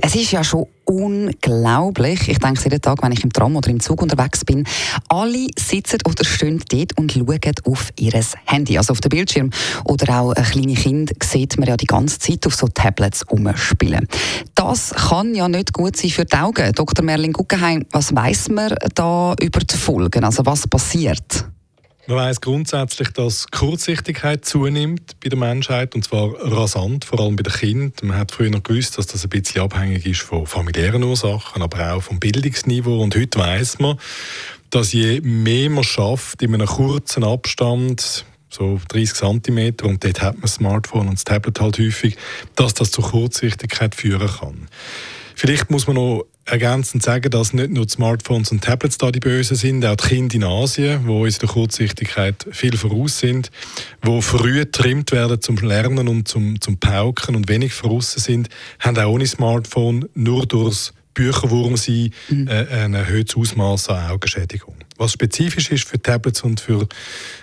Es ist ja schon unglaublich. Ich denke jeden Tag, wenn ich im Tram oder im Zug unterwegs bin, alle sitzen oder stehen dort und schauen auf ihr Handy, also auf den Bildschirm. Oder auch ein kleines Kind sieht man ja die ganze Zeit auf so Tablets umspielen. Das kann ja nicht gut sein für die Augen. Dr. Merlin Guggenheim, was weiß man da über die Folgen? Also was passiert? Man weiß grundsätzlich, dass Kurzsichtigkeit zunimmt bei der Menschheit und zwar rasant, vor allem bei den Kindern. Man hat früher noch gewusst, dass das ein bisschen abhängig ist von familiären Ursachen, aber auch vom Bildungsniveau. Und heute weiß man, dass je mehr man schafft in einem kurzen Abstand, so 30 cm, und dort hat man das Smartphone und das Tablet halt häufig, dass das zu Kurzsichtigkeit führen kann. Vielleicht muss man noch ergänzend sagen, dass nicht nur die Smartphones und Tablets da die Bösen sind, auch die Kinder in Asien, wo der Kurzsichtigkeit viel voraus sind, wo früh getrimmt werden zum Lernen und zum, zum Pauken und wenig voraus sind, haben auch ohne Smartphone nur durchs Bücherwurm sein mhm. äh, ein erhöhtes Ausmaß an Augenschädigung. Was spezifisch ist für Tablets und für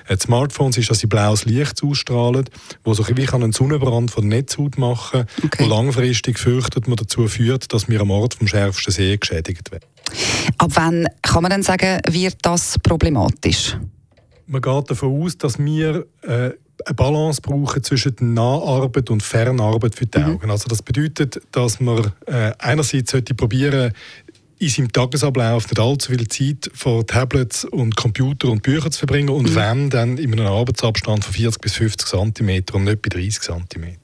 äh, Smartphones, ist, dass sie blaues Licht ausstrahlen, wo so wie einen Sonnenbrand von der Netzhaut machen, okay. wo langfristig fürchtet man dazu führt, dass wir am Ort vom schärfsten See geschädigt werden. Ab wann kann man dann sagen, wird das problematisch? Man geht davon aus, dass wir äh, eine Balance brauchen zwischen Naharbeit und Fernarbeit für die mhm. Augen. Also das bedeutet, dass man äh, einerseits sollte probieren, in seinem Tagesablauf nicht allzu viel Zeit vor Tablets und Computer und Büchern zu verbringen und mhm. wenn, dann in einem Arbeitsabstand von 40 bis 50 cm und nicht bei 30 cm.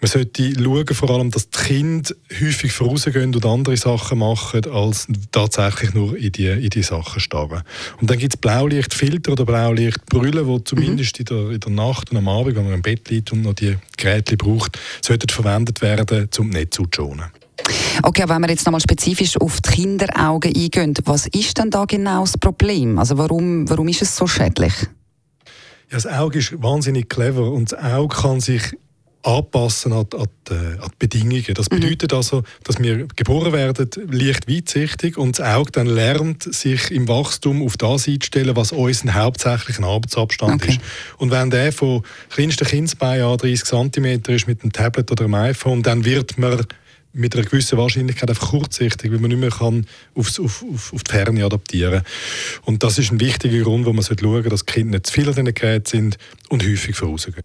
Man sollte schauen, vor allem, dass die Kinder häufig vorausgehen und andere Sachen machen, als tatsächlich nur in die, in die Sachen starren. Und dann gibt es Blaulichtfilter oder Blaulichtbrüllen, die zumindest mhm. in, der, in der Nacht und am Abend, wenn man im Bett liegt und noch die Geräte braucht, sollten verwendet werden, um nicht zu schonen. Okay, aber wenn wir jetzt nochmal spezifisch auf die Kinderaugen eingehen, was ist denn da genau das Problem? Also warum, warum ist es so schädlich? Ja, das Auge ist wahnsinnig clever und das Auge kann sich anpassen an, an, die, an die Bedingungen. Das mhm. bedeutet also, dass wir geboren werden leicht weitsichtig und das Auge dann lernt, sich im Wachstum auf das einzustellen, was unser hauptsächlicher Arbeitsabstand okay. ist. Und wenn der von kleinsten Kindsbein an 30 cm ist mit einem Tablet oder einem iPhone, dann wird man mit einer gewissen Wahrscheinlichkeit einfach kurzsichtig, weil man nicht mehr kann aufs, auf, auf, auf die Ferne adaptieren kann. Und das ist ein wichtiger Grund, wo man schauen sollte, dass Kinder nicht zu viel an diesen Geräten sind und häufig vorausgehen.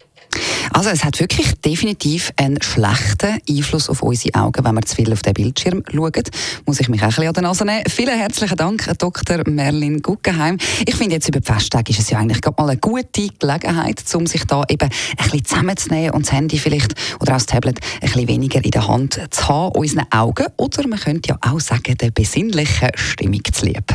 Also es hat wirklich definitiv einen schlechten Einfluss auf unsere Augen, wenn wir zu viel auf den Bildschirm schauen. Muss ich mich auch ein bisschen an den Nase nehmen. Vielen herzlichen Dank, Dr. Merlin Guggenheim. Ich finde jetzt über die Festtage ist es ja eigentlich gerade mal eine gute Gelegenheit, um sich da eben ein bisschen zusammenzunehmen und das Handy vielleicht oder auch das Tablet ein bisschen weniger in der Hand zu haben, unseren Augen oder man könnte ja auch sagen, der besinnlichen Stimmung zu lieb.